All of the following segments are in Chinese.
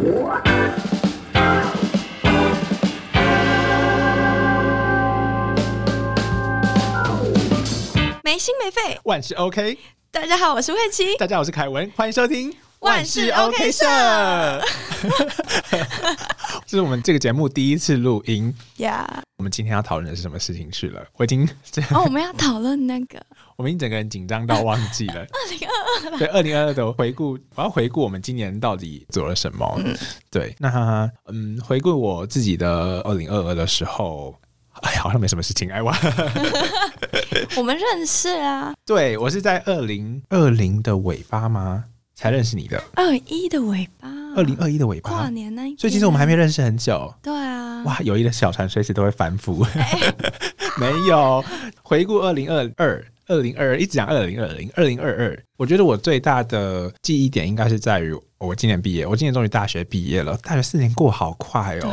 没心没肺。万事 OK，大家好，我是慧琪。大家好，我是凯文，欢迎收听万事 OK 社 这是我们这个节目第一次录音。呀，我们今天要讨论的是什么事情去了？我已经这哦，我们要讨论那个 我们已经整个人紧张到忘记了。二零二二对，二零二二的回顾，我要回顾我们今年到底做了什么。对，那嗯，回顾我自己的二零二二的时候，哎，好像没什么事情。哎，我 我们认识啊，对我是在二零二零的尾巴吗？才认识你的，二一的尾巴，二零二一的尾跨巴。年那一天，所以其实我们还没认识很久。对啊，哇，友谊的小船随时都会翻覆。没有回顾二零二二、二零二二，一直讲二零二零、二零二二。我觉得我最大的记忆点应该是在于我今年毕业，我今年终于大学毕业了。大学四年过好快哦对，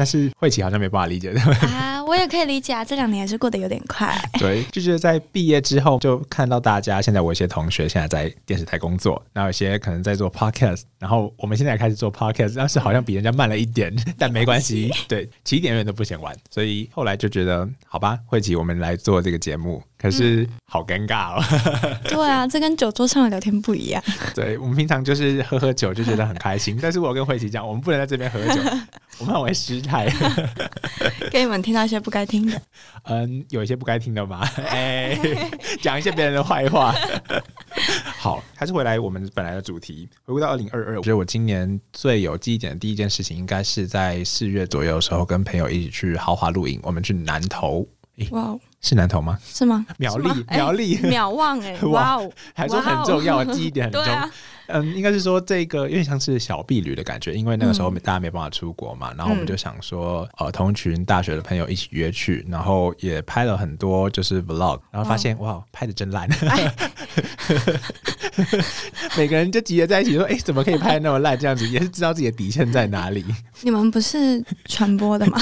但是慧琪好像没办法理解，对不对？啊，我也可以理解啊，这两年还是过得有点快。对，就觉得在毕业之后，就看到大家现在我有一些同学现在在电视台工作，然后有些可能在做 podcast，然后我们现在也开始做 podcast，但是好像比人家慢了一点，但没关系，对，起点永远都不嫌晚，所以后来就觉得好吧，慧琪，我们来做这个节目，可是好尴尬哦。对啊，这跟酒桌上的聊天不一样。对我们平常就是喝喝酒就觉得很开心，但是我跟慧琪讲，我们不能在这边喝酒，我们很会失态。给你们听到一些不该听的。嗯，有一些不该听的嘛，哎，讲一些别人的坏话。好，还是回来我们本来的主题，回归到二零二二。我觉得我今年最有记忆点的第一件事情，应该是在四月左右的时候，跟朋友一起去豪华露营。我们去南投，哇哦，是南投吗？是吗？苗栗苗栗，秒忘哎，哇哇哦，还说很重要，记忆点很重。对啊，嗯，应该是说这个有点像是小避旅的感觉，因为那个时候大家没办法出国嘛，然后我们就想说，呃，同群大学的朋友一起约去，然后也拍了很多就是 vlog，然后发现、哇，拍的真烂，每个人就集结在一起说，哎、怎么可以拍得那么烂？这样子也是知道自己的底线在哪里。你们不是传播的吗？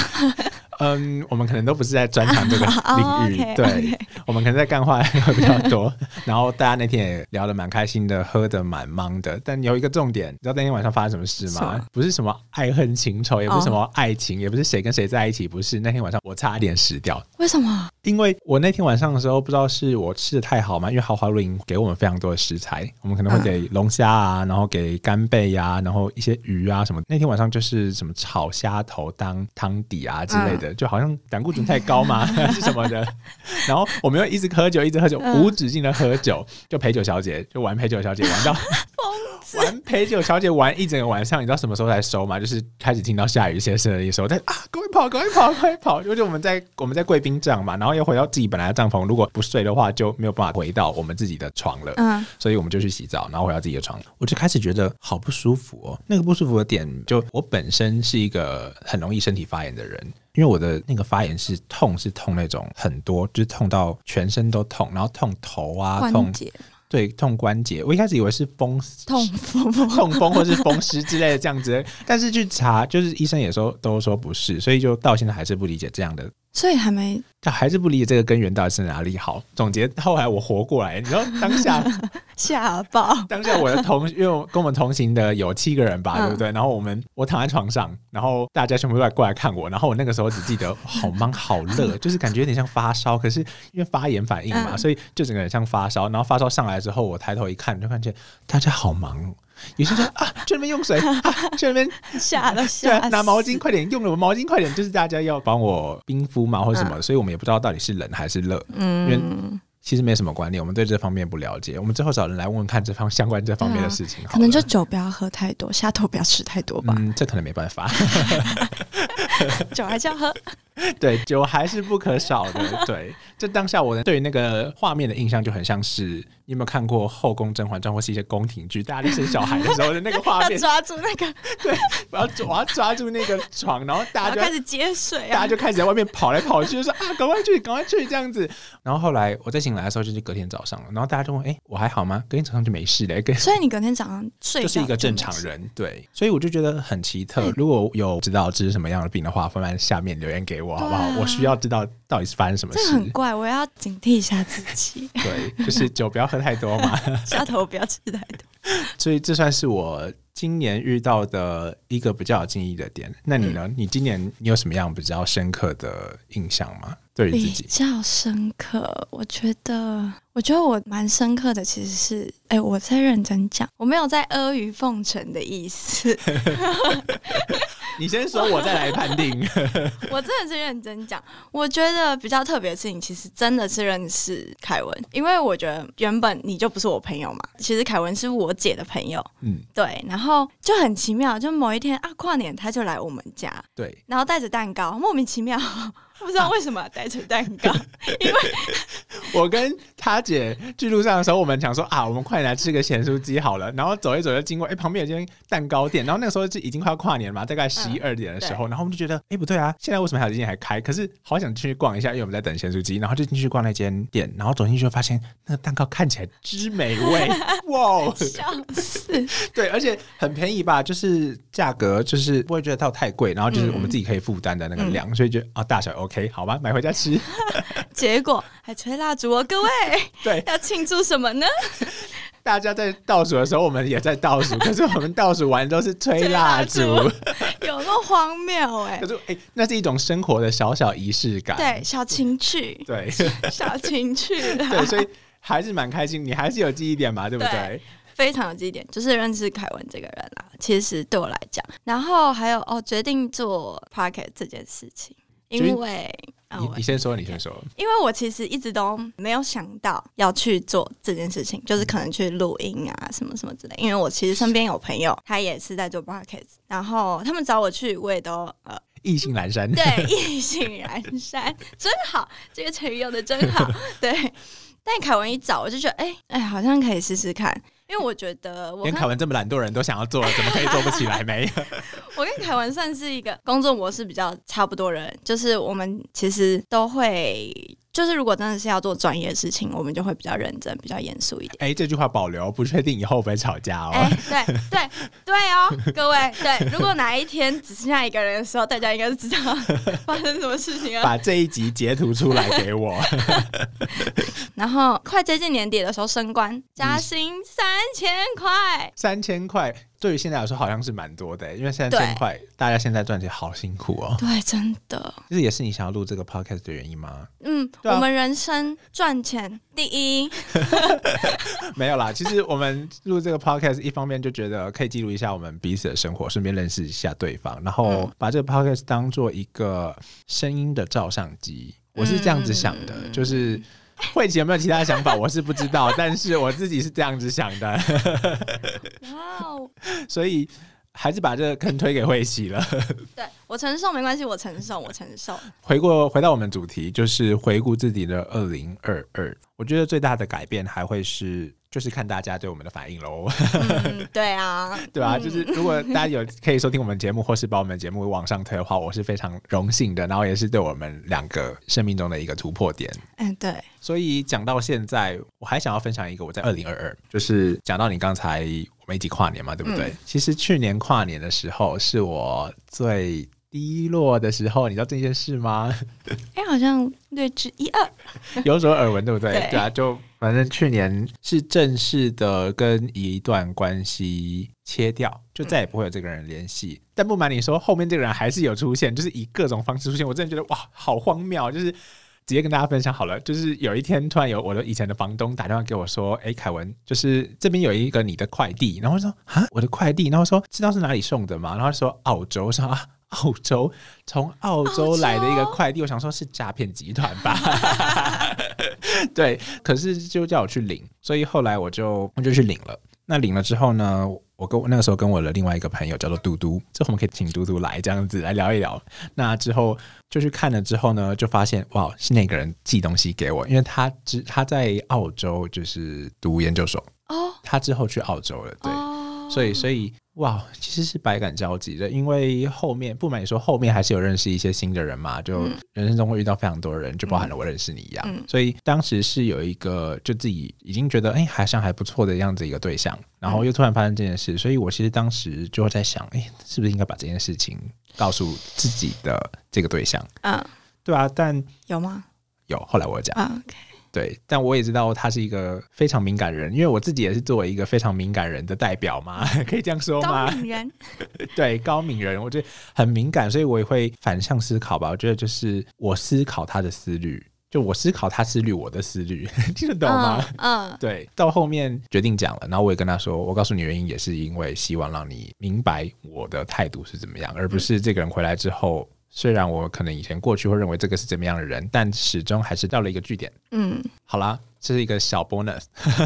嗯，我们可能都不是在专长这个 哦领域对我们可能在干话会比较多。然后大家那天也聊得蛮开心的，喝得蛮忙的。但有一个重点，你知道那天晚上发生什么事吗？不是什么爱恨情仇，也不是哦什么爱情，也不是谁跟谁在一起，不是。那天晚上我差点死掉。为什么？因为我那天晚上的时候，不知道是我吃的太好嘛，因为豪华露营给我们非常多的食材，我们可能会给龙虾啊，然后给干贝呀、然后一些鱼啊什么。那天晚上就是什么炒虾头当汤底啊之类的，就好像胆固醇太高嘛，还是什么的。然后我们又一直喝酒，一直喝酒，嗯无止境的喝酒，就陪酒小姐就玩陪酒小姐玩到玩陪酒小姐玩一整个晚上，你知道什么时候才收吗？就是开始听到下雨先生的时候，在啊，赶快跑，赶快跑，赶快跑！就是我们在我们在贵宾帐嘛，然后又回到自己本来的帐篷，如果不睡的话，就没有办法回到我们自己的床了。嗯，所以我们就去洗澡，然后回到自己的床，我就开始觉得好不舒服哦。那个不舒服的点，就我本身是一个很容易身体发炎的人，因为我的那个发炎是痛，是痛那种很多，就是痛到全身都痛，然后痛头啊，痛对痛关节。我一开始以为是风痛风，痛风或是风湿之类的这样子，但是去查，就是医生也说都说不是，所以就到现在还是不理解这样的。所以还没他还是不理解这个根源到底是哪里好。总结后来我活过来，你知道当下 吓爆。当下我的同，因为我跟我们同行的有七个人吧，嗯对不对？然后我们我躺在床上，然后大家全部都来过来看我，然后我那个时候只记得 好忙好热，就是感觉有点像发烧，可是因为发炎反应嘛，嗯所以就整个人像发烧。然后发烧上来之后，我抬头一看，就看见大家好忙哦。有些人说 啊，去那边用水啊，去那边吓都 对拿毛巾快点，用了毛巾快点，就是大家要帮我冰敷嘛，或者什么，所以我们也不知道到底是冷还是热，因为嗯，其实没什么观念，我们对这方面不了解。我们之后找人来问问看这方相关这方面的事情可能就酒不要喝太多，虾头不要吃太多吧，嗯，这可能没办法。酒还是要喝。对，酒还是不可少的。对，这当下我的对于那个画面的印象就很像是，你有没有看过《后宫甄嬛传》或是一些宫廷剧，大家在生小孩的时候的那个画面？抓住那个，对，我要我要抓住那个床，然后大家就开始接水啊大家。就开始在外面跑来跑去，就说啊，赶快去，赶快去这样子。然后后来我再醒来的时候，就是隔天早上了，然后大家就问，哎、我还好吗？隔天早上就没事了，跟所以你隔天早上睡就是一个正常人。对，所以我就觉得很奇特。如果有知道这是什么样的病的话，麻烦下面留言给我好不好？啊我需要知道到底是发生什么这很。怪，我要警惕一下自己。对，就是酒不要喝喝太多嘛，下头不要吃太多。所以这算是我今年遇到的一个比较有记忆的点。那你呢？你今年你有什么样比较深刻的印象吗？对于自比己，较深刻，我觉得，我觉得我蛮深刻的，其实是，哎、我在认真讲，我没有在阿谀奉承的意思，你先说，我再来判定。我真的是认真讲。我觉得比较特别的事情，其实真的是认识凯文，因为我觉得原本你就不是我朋友嘛，其实凯文是我姐的朋友，嗯，对，然后就很奇妙，就某一天啊，跨年他就来我们家，对，然后带着蛋糕，莫名其妙。不知道为什么带着蛋糕，因为我跟他姐去路上的时候，我们想说啊，我们快点来吃个咸酥鸡好了。然后走一走就经过，哎、旁边有间蛋糕店。然后那个时候是已经快要跨年了嘛，大概十一二点的时候，然后我们就觉得，哎、不对啊，现在为什么还有一间还开？可是好想进去逛一下，因为我们在等咸酥鸡，然后就进去逛那间店，然后走进去就发现那个蛋糕看起来之美味，哇！笑死，对，而且很便宜吧，就是价格就是不会觉得到太贵，然后就是我们自己可以负担的那个量，所以就啊大小 OK 好吧，买回家吃。结果还吹蜡烛哦，各位 对，要庆祝什么呢？大家在倒数的时候，我们也在倒数，可是我们倒数完都是吹蜡烛。有那么荒谬哎、可是哎、那是一种生活的小小仪式感。对，小情趣，对小情趣，对，所以还是蛮开心，你还是有记忆点嘛，对不对？对非常有记忆点，就是认识凯文这个人啦。其实对我来讲，然后还有哦，决定做 p o c k e t 这件事情，因为啊，我你你先说，你先说。因为我其实一直都没有想到要去做这件事情，就是可能去录音啊什么什么之类。因为我其实身边有朋友，他也是在做 podcast，然后他们找我去，我也都呃意兴阑珊。对意兴阑珊，真好，这个成语用的真好。对，但凯文一找，我就觉得哎哎，好像可以试试看。因为我觉得我跟连凯文这么懒惰人都想要做了，怎么可以做不起来没有？我跟凯文算是一个工作模式比较差不多的人，就是我们其实都会，就是如果真的是要做专业的事情，我们就会比较认真、比较严肃一点。哎、这句话保留，不确定以后会不会吵架哦。哎、对对对哦，各位，对，如果哪一天只剩下一个人的时候，大家应该是知道 发生什么事情了。把这一集截图出来给我。然后快接近年底的时候升官加薪三千块，三千块对于现在来说好像是蛮多的，因为三千对块大家现在赚钱好辛苦哦。对，真的，这也是你想要录这个 podcast 的原因吗？嗯，啊我们人生赚钱第一，没有啦，其实我们录这个 podcast 一方面就觉得可以记录一下我们彼此的生活，顺便认识一下对方，然后嗯把这个 podcast 当做一个声音的照相机。我是这样子想的，嗯就是 慧琪有没有其他想法，我是不知道，但是我自己是这样子想的，哇哦！所以还是把这个坑推给慧琪了。对我承受没关系，我承受，我承受。回过回到我们主题，就是回顾自己的二零二二，我觉得最大的改变还会是，就是看大家对我们的反应喽。嗯，对啊，对啊，嗯就是如果大家有可以收听我们节目，或是把我们节目往上推的话，我是非常荣幸的，然后也是对我们两个生命中的一个突破点。嗯，对，所以讲到现在，我还想要分享一个我在二零二二，就是讲到你刚才我们一起跨年嘛，对不对？嗯其实去年跨年的时候是我最低落的时候，你知道这件事吗？哎，好像略知一二。有所耳闻，对不对？对啊，就反正去年是正式的跟一段关系切掉，就再也不会有这个人联系。但不瞒你说，后面这个人还是有出现，就是以各种方式出现。我真的觉得哇，好荒谬！就是直接跟大家分享好了，就是有一天突然有我的以前的房东打电话给我说：“哎，凯文，就是这边有一个你的快递。”然后说：“啊，我的快递？”然后说：“知道是哪里送的吗？”然后说：“澳洲。”我说：“啊。”澳洲从澳洲来的一个快递，我想说是诈骗集团吧，对，可是就叫我去领，所以后来我就我就去领了。那领了之后呢，我跟我那个时候跟我的另外一个朋友叫做嘟嘟，之后我们可以请嘟嘟来这样子来聊一聊。那之后就去看了之后呢，就发现哇，是那个人寄东西给我，因为他之他在澳洲就是读研究所，哦他之后去澳洲了，对。哦，所以，所以哇，其实是百感交集的，因为后面不瞒你说，后面还是有认识一些新的人嘛，就嗯人生中会遇到非常多的人，就包含了我认识你一样。嗯所以当时是有一个就自己已经觉得哎，好像还不错的样子一个对象，然后又突然发生这件事，所以我其实当时就会在想，哎，是不是应该把这件事情告诉自己的这个对象？嗯，对啊，但有吗？有后来我讲，啊，OK，对，但我也知道他是一个非常敏感人，因为我自己也是作为一个非常敏感人的代表嘛，可以这样说吗高？敏人，对，高敏人，我觉得很敏感，所以我也会反向思考吧。我觉得就是我思考他的思虑，就我思考他思虑我的思虑，听得懂吗？嗯？嗯，对，到后面决定讲了，然后我也跟他说，我告诉你原因，也是因为希望让你明白我的态度是怎么样，而不是这个人回来之后，虽然我可能以前过去会认为这个是怎么样的人，但始终还是到了一个据点。嗯，好啦，这是一个小 bonus。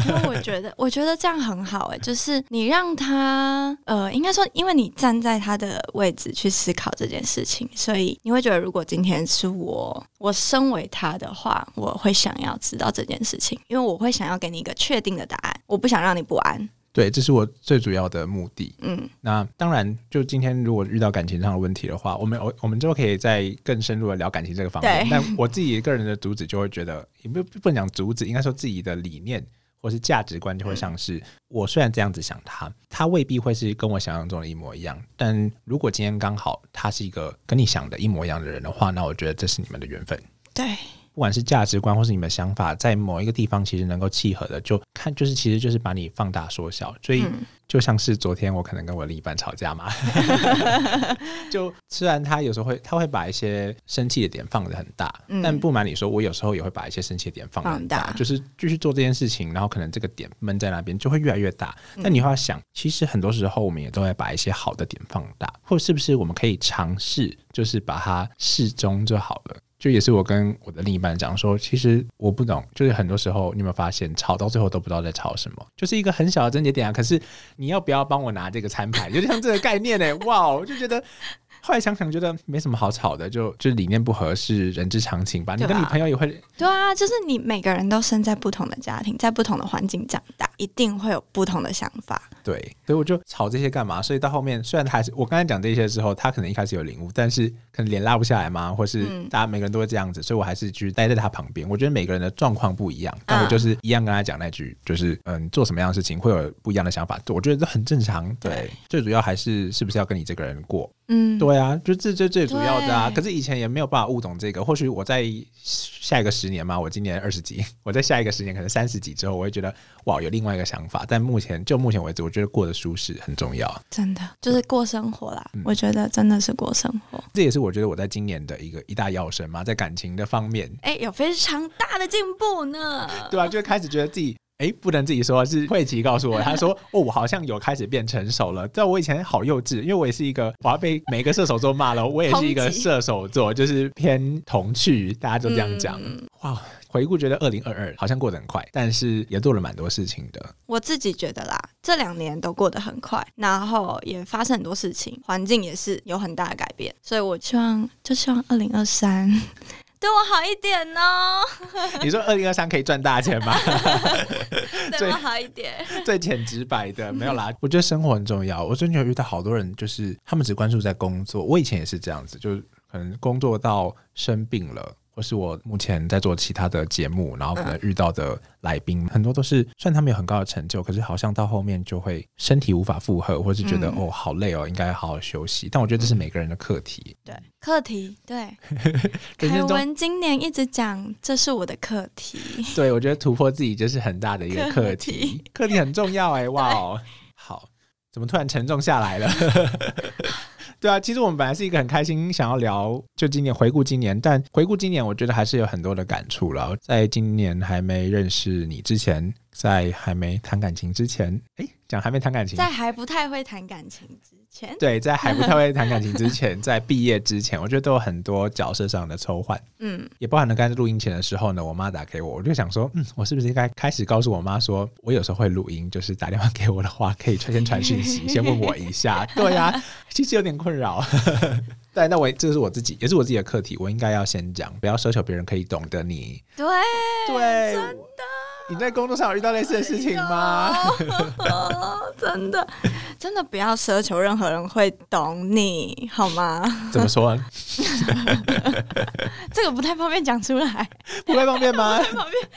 因为我觉得，我觉得这样很好哎、就是你让他，呃，应该说，因为你站在他的位置去思考这件事情，所以你会觉得，如果今天是我，我身为他的话，我会想要知道这件事情，因为我会想要给你一个确定的答案，我不想让你不安。对，这是我最主要的目的。嗯，那当然，就今天如果遇到感情上的问题的话，我们我我们就可以再更深入的聊感情这个方面。但我自己个人的主旨就会觉得，也不不能讲主旨，应该说自己的理念或是价值观就会像是，我虽然这样子想他，他未必会是跟我想象中的一模一样。但如果今天刚好他是一个跟你想的一模一样的人的话，那我觉得这是你们的缘分。对，不管是价值观或是你们的想法，在某一个地方其实能够契合的，就看就是其实就是把你放大缩小，所以嗯。就像是昨天我可能跟我另一半吵架嘛，就虽然他有时候会他会把一些生气的点放的很大，嗯。但不瞒你说，我有时候也会把一些生气的点放大，就是继续做这件事情，然后可能这个点闷在那边就会越来越大。嗯。但你会要想，其实很多时候我们也都会把一些好的点放大，或者是不是我们可以尝试，就是把它适中就好了。就也是我跟我的另一半讲说，其实我不懂，就是很多时候你有没有发现，吵到最后都不知道在吵什么，就是一个很小的症结点啊。可是你要不要帮我拿这个餐盘，有点像这个概念呢、哇，我就觉得。后来想想，觉得没什么好吵的，就就是理念不合是人之常情吧。你对啊跟你朋友也会对啊，就是你每个人都生在不同的家庭，在不同的环境长大，一定会有不同的想法。对，所以我就吵这些干嘛？所以到后面，虽然他还是我刚才讲这些之后，他可能一开始有领悟，但是可能脸拉不下来嘛，或是嗯大家每个人都会这样子，所以我还是去待在他旁边。我觉得每个人的状况不一样，但我就是一样跟他讲那句，就是嗯，做什么样的事情会有不一样的想法，我觉得这很正常。对对，最主要还是是不是要跟你这个人过。嗯，对啊，就这最最主要的啊。可是以前也没有办法悟懂这个，或许我在下一个十年嘛，我今年二十几，我在下一个十年可能三十几之后，我会觉得哇，有另外一个想法。但目前就目前为止，我觉得过得舒适很重要。真的就是过生活啦。嗯我觉得真的是过生活。这也是我觉得我在今年的一个一大要生嘛，在感情的方面，哎、有非常大的进步呢。对啊，就开始觉得自己。哎，不能自己说，是慧琪告诉我，他说：“哦，我好像有开始变成熟了。”但我以前好幼稚，因为我也是一个，我要被每个射手座骂了，我也是一个射手座，就是偏童趣，大家都这样讲。嗯哇，回顾觉得二零二二好像过得很快，但是也做了蛮多事情的。我自己觉得啦，这两年都过得很快，然后也发生很多事情，环境也是有很大的改变，所以我希望就希望二零二三对我好一点哦，你说二零二三可以赚大钱吗？对我好一点。最浅直白的没有啦。我觉得生活很重要。我最近有遇到好多人，就是他们只关注在工作。我以前也是这样子，就是可能工作到生病了。或是我目前在做其他的节目，然后可能遇到的来宾、很多都是，虽然他们有很高的成就，可是好像到后面就会身体无法负荷，或是觉得、嗯哦好累哦，应该好好休息。但我觉得这是每个人的课题。对，课题对，凯文今年一直讲这是我的课题，对，我觉得突破自己就是很大的一个课题，课题很重要哎、哇哦，好，怎么突然沉重下来了？对啊，其实我们本来是一个很开心，想要聊就今年回顾今年，但回顾今年，我觉得还是有很多的感触了。在今年还没认识你之前，在还没谈感情之前，诶，讲还没谈感情，在还不太会谈感情之前，对，在还不太会谈感情之前，在毕业之前，我觉得都有很多角色上的抽换。嗯，也包含了刚才录音前的时候呢，我妈打给我，我就想说，嗯，我是不是应该开始告诉我妈说，我有时候会录音，就是打电话给我的话，可以先传讯息，先问我一下。对呀、其实有点困扰。对，那我这是我自己，也是我自己的课题，我应该要先讲，不要奢求别人可以懂得你。对，对，真的。你在工作上有遇到类似的事情吗？真的，真的不要奢求任何人会懂你，好吗？怎么说？这个不太方便讲出来。不太方便吗？方便。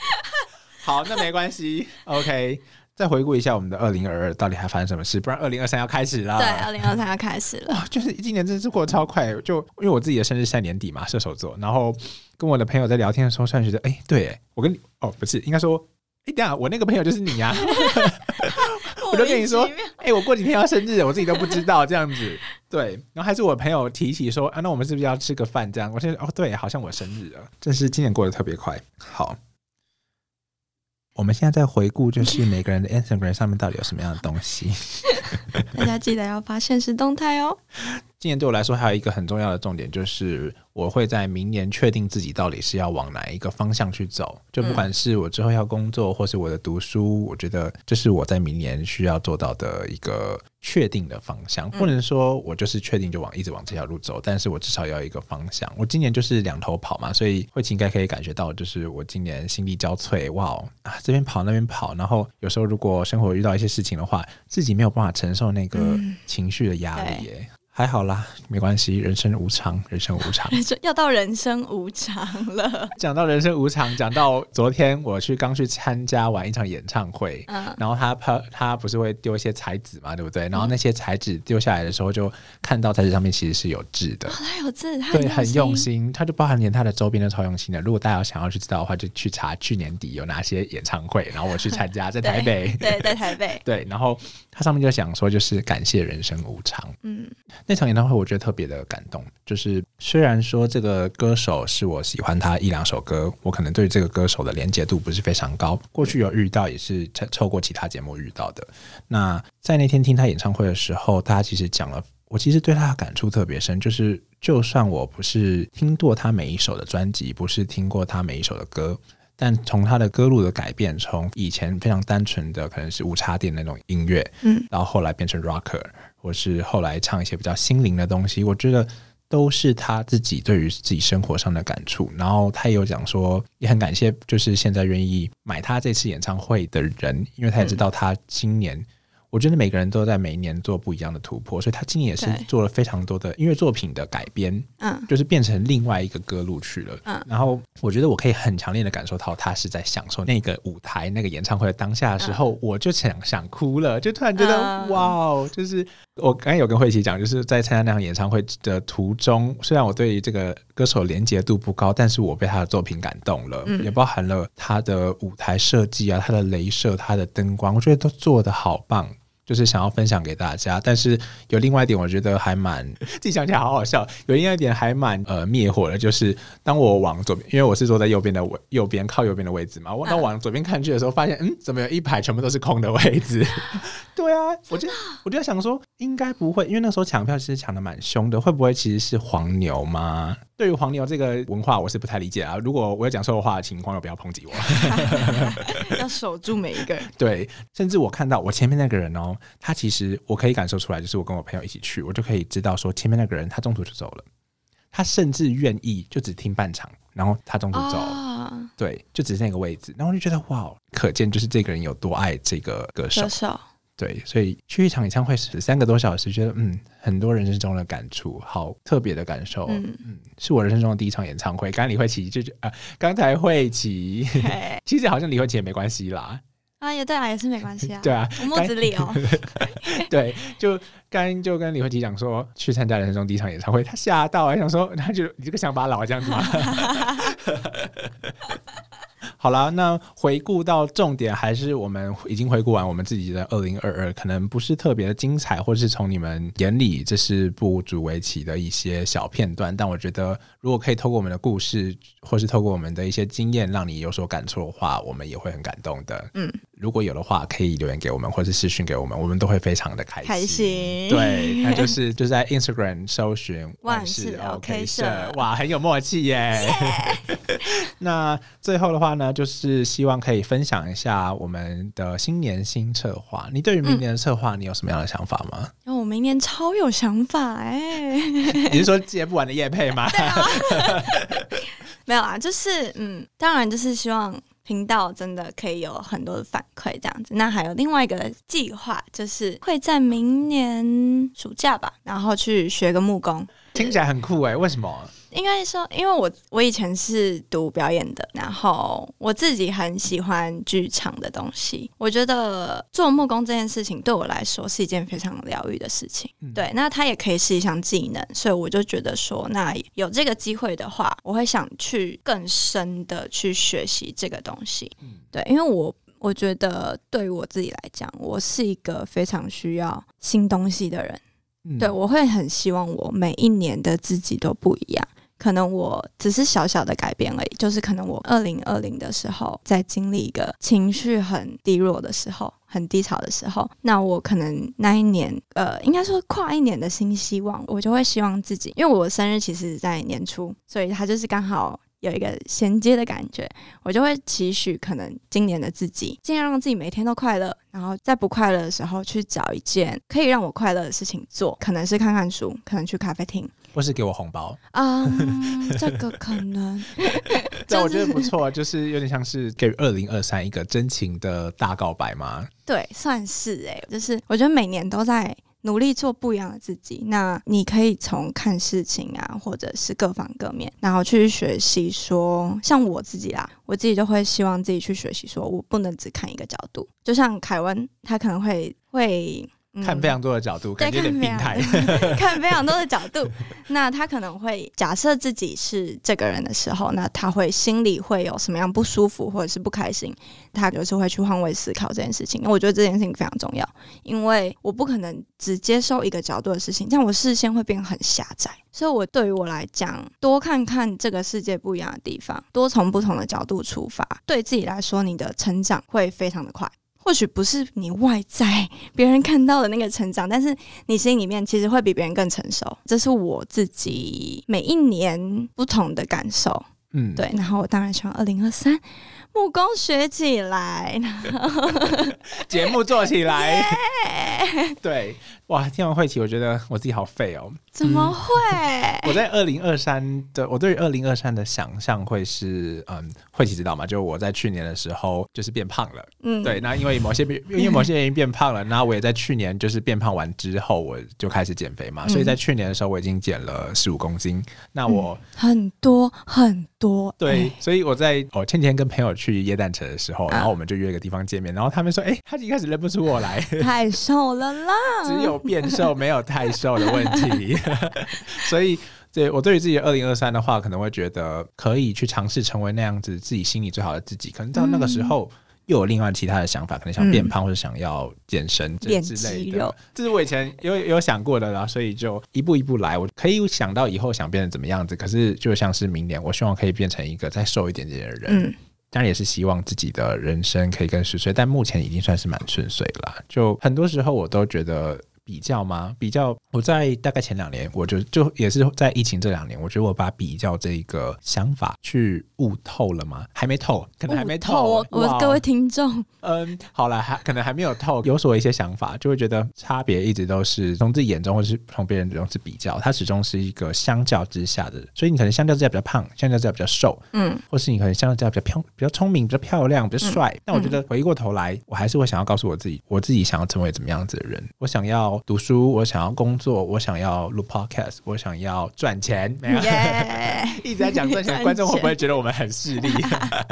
好，那没关系。OK，再回顾一下我们的二零二二到底还发生什么事，不然二零二三要开始了。对，二零二三要开始了。哇，就是今年真的是过得超快，就因为我自己的生日是在年底嘛，射手座，然后跟我的朋友在聊天的时候，突然觉得，哎、对，哎我跟你，哦，不是，应该说，哎、等下我那个朋友就是你呀、我就跟你说哎、我过几天要生日，我自己都不知道这样子。对，然后还是我朋友提起说，啊，那我们是不是要吃个饭？这样，我现在哦，对，好像我生日了，真是今年过得特别快。好，我们现在在回顾，就是每个人的 Instagram 上面到底有什么样的东西。大家记得要发现实动态哦。今年对我来说还有一个很重要的重点，就是我会在明年确定自己到底是要往哪一个方向去走。就不管是我之后要工作，或是我的读书，我觉得这是我在明年需要做到的一个确定的方向。不能说我就是确定就往一直往这条路走，但是我至少要一个方向。我今年就是两头跑嘛，所以慧琪应该可以感觉到，就是我今年心力交瘁，哇哦啊这边跑那边跑，然后有时候如果生活遇到一些事情的话，自己没有办法承受那个嗯情绪的压力耶。还好啦，没关系，人生无常，人生无常。人生要到人生无常了。讲到人生无常，讲到昨天我去刚去参加完一场演唱会，嗯，然后他他他不是会丢一些彩纸嘛，对不对？然后那些彩纸丢下来的时候，就看到彩纸上面其实是有字的。他有字，他对，很用用。心，它就包含连它的周边都超用心的。如果大家想要去知道的话，就去查去年底有哪些演唱会，然后我去参加，在台北。对，在台北。对，然后它上面就想说，就是感谢人生无常。嗯那场演唱会我觉得特别的感动，就是虽然说这个歌手是我喜欢他一两首歌，我可能对这个歌手的连接度不是非常高，过去有遇到也是透过其他节目遇到的。那在那天听他演唱会的时候，他其实讲了，我其实对他的感触特别深，就是就算我不是听过他每一首的专辑，不是听过他每一首的歌。但从他的歌路的改变，从以前非常单纯的可能是无插电那种音乐，嗯，到后来变成 rocker，或是后来唱一些比较心灵的东西，我觉得都是他自己对于自己生活上的感触。然后他也有讲说，也很感谢，就是现在愿意买他这次演唱会的人，因为他也知道他今年。我觉得每个人都在每一年做不一样的突破，所以他今年也是做了非常多的音乐作品的改编，嗯。就是变成另外一个歌路去了。嗯。然后我觉得我可以很强烈的感受到他是在享受那个舞台、那个演唱会的当下的时候，我就想想哭了，就突然觉得、嗯。哇哦，就是我刚才有跟慧琪讲，就是在参加那场演唱会的途中，虽然我对于这个歌手连接度不高，但是我被他的作品感动了，嗯。也包含了他的舞台设计啊、他的镭射、他的灯光，我觉得都做得好棒。就是想要分享给大家，但是有另外一点，我觉得还蛮 自己想起来好好笑。有另外一点还蛮呃灭火的，就是当我往左边，因为我是坐在右边的位，右边靠右边的位置嘛，我当我往左边看去的时候，发现嗯，怎么有一排全部都是空的位置？对啊，我就我就在想说，应该不会，因为那时候抢票其实抢的蛮凶的，会不会其实是黄牛吗？对于黄牛这个文化，我是不太理解啊。如果我有讲错的话，请黄牛不要抨击我。要守住每一个人。对，甚至我看到我前面那个人哦，他其实我可以感受出来，就是我跟我朋友一起去，我就可以知道说前面那个人他中途就走了，他甚至愿意就只听半场，然后他中途走，啊，对，就只是那个位置，然后我就觉得哇，可见就是这个人有多爱这个歌手歌，手，对，所以去一场演唱会十三个多小时，觉得嗯，很多人生中的感触，好特别的感受，嗯嗯，是我人生中的第一场演唱会。刚刚李慧琪就啊，刚才慧琪，嘿 其实好像李慧琪也没关系啦，啊，也对啊，也是没关系啊。对啊，我木子李哦，对，就刚就跟李慧琪讲说，去参加人生中第一场演唱会，他吓到，还想说，他就你这个乡巴佬这样子吗？好了，那回顾到重点，还是我们已经回顾完我们自己的二零二二，可能不是特别的精彩，或是从你们眼里这是不足为奇的一些小片段。但我觉得，如果可以透过我们的故事，或是透过我们的一些经验，让你有所感触的话，我们也会很感动的。嗯，如果有的话，可以留言给我们，或是私讯给我们，我们都会非常的开心。开心。对，那就是 就在 Instagram 搜寻万事 OK 社哇，很有默契耶。那最后的话呢，就是希望可以分享一下我们的新年新策划。你对于明年的策划，你有什么样的想法吗？然后我明年超有想法哎、你是说接不完的夜配吗？没有啊，就是嗯，当然就是希望频道真的可以有很多的反馈这样子。那还有另外一个计划，就是会在明年暑假吧，然后去学个木工。听起来很酷哎，为什么？应该说，因为我我以前是读表演的，然后我自己很喜欢剧场的东西。我觉得做木工这件事情对我来说是一件非常疗愈的事情。对，那它也可以是一项技能，所以我就觉得说，那有这个机会的话，我会想去更深的去学习这个东西。对，因为我我觉得对于我自己来讲，我是一个非常需要新东西的人。对，我会很希望我每一年的自己都不一样。可能我只是小小的改变而已，就是可能我二零二零的时候在经历一个情绪很低落的时候，很低潮的时候，那我可能那一年，呃，应该说跨一年的新希望，我就会希望自己，因为我的生日其实在年初，所以它就是刚好。有一个衔接的感觉，我就会期许可能今年的自己尽量让自己每天都快乐，然后在不快乐的时候去找一件可以让我快乐的事情做，可能是看看书，可能去咖啡厅，或是给我红包啊，这个可能，这我觉得不错，就是有点像是给二零二三一个真情的大告白吗？对，算是哎，就是我觉得每年都在。努力做不一样的自己，那你可以从看事情啊，或者是各方各面，然后去学习。说像我自己啦，我自己就会希望自己去学习，说我不能只看一个角度。就像凯文，他可能会会。看非常多的角度，感觉有点病态。看非常多的角度，那他可能会假设自己是这个人的时候，那他会心里会有什么样不舒服或者是不开心？他就是会去换位思考这件事情。那我觉得这件事情非常重要，因为我不可能只接受一个角度的事情，这样我视线会变得很狭窄。所以，我对于我来讲，多看看这个世界不一样的地方，多从不同的角度出发，对自己来说，你的成长会非常的快。或许不是你外在 别人看到的那个成长，但是你心里面其实会比别人更成熟。这是我自己每一年不同的感受。嗯，对。然后我当然希望二零二三木工学起来，节目做起来。对。哇，听完慧琪，我觉得我自己好废哦。怎么会？我在二零二三的，我对于二零二三的想象会是，嗯，慧琪知道吗？就我在去年的时候就是变胖了。嗯，对。那因为某些 因为某些原因变胖了，那我也在去年就是变胖完之后，我就开始减肥嘛。所以在去年的时候，我已经减了十五公斤。那我很多很多。对，所以我在我前天跟朋友去耶诞城的时候，然后我们就约个地方见面，然后他们说，哎，他一开始认不出我来，太瘦了啦，只有。变瘦没有太瘦的问题，所以对我对于自己二零二三的话，可能会觉得可以去尝试成为那样子自己心里最好的自己。可能到那个时候又有另外其他的想法，可能想变胖或者想要健身之类的。这是我以前有有想过的啦，所以就一步一步来。我可以想到以后想变成怎么样子，可是就像是明年，我希望可以变成一个再瘦一点点的人。当然也是希望自己的人生可以更顺遂，但目前已经算是蛮顺遂了。就很多时候我都觉得。比较吗？比较，我在大概前两年，我就就也是在疫情这两年，我觉得我把比较这个想法去悟透了吗？还没透，可能还没透。我各位听众，嗯，好了，还可能还没有透，有所一些想法，就会觉得差别一直都是从自己眼中，或是从别人眼中是比较，它始终是一个相较之下的。所以你可能相较之下比较胖，相较之下比较瘦，嗯，或是你可能相较之下比较漂、比较聪明、比较漂亮、比较帅。但我觉得回过头来，我还是会想要告诉我自己，我自己想要成为怎么样子的人，我想要。读书，我想要工作，我想要录 podcast，我想要赚钱。没有，一直在讲赚钱，观众会不会觉得我们很势利？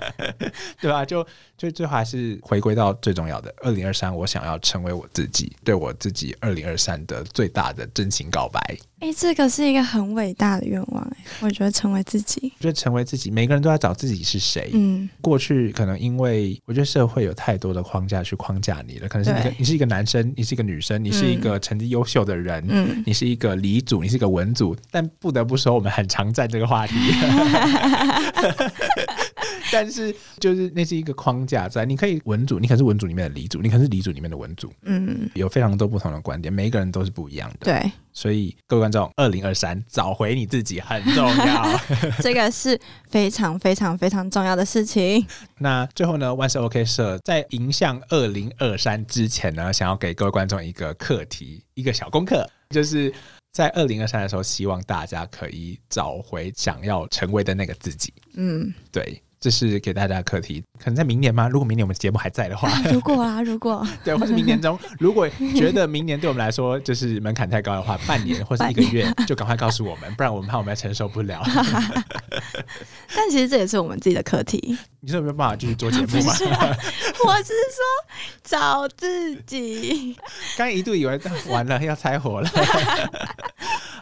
对吧？就就最后还是回归到最重要的，二零二三，我想要成为我自己，对我自己二零二三的最大的真情告白。哎，这个是一个很伟大的愿望哎，我觉得成为自己，我觉得成为自己，每个人都在找自己是谁。嗯，过去可能因为我觉得社会有太多的框架去框架你了，可能是你你是一个男生，你是一个女生，你是一个成绩优秀的人，嗯，你是一个理组，你是一个文组，但不得不说，我们很常在这个话题。但是，就是那是一个框架在，你可以文组，你可能是文组里面的理组，你可能是理组里面的文组，嗯，有非常多不同的观点，每一个人都是不一样的，对。所以，各位观众，二零二三找回你自己很重要，这个是非常非常非常重要的事情。那最后呢，万事 OK 社在迎向二零二三之前呢，想要给各位观众一个课题，一个小功课，就是在二零二三的时候，希望大家可以找回想要成为的那个自己。嗯，对。这是给大家的课题。可能在明年吗？如果明年我们节目还在的话，如果啊，如果 对，或是明年中，如果觉得明年对我们来说就是门槛太高的话，半年或是一个月 就赶快告诉我们，不然我们怕我们承受不了。但其实这也是我们自己的课题。你是有没有办法继续做节目吗？我是说找自己。刚一度以为完了要拆伙了。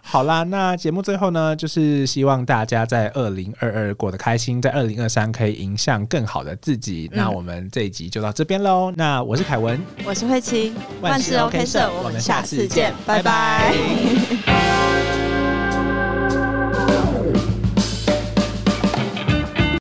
好啦，那节目最后呢，就是希望大家在二零二二过得开心，在二零二三可以迎向更好的自己。那我们这一集就到这边喽。那我是凯文，我是慧琪，万事 OK 社，我们下次见，拜拜。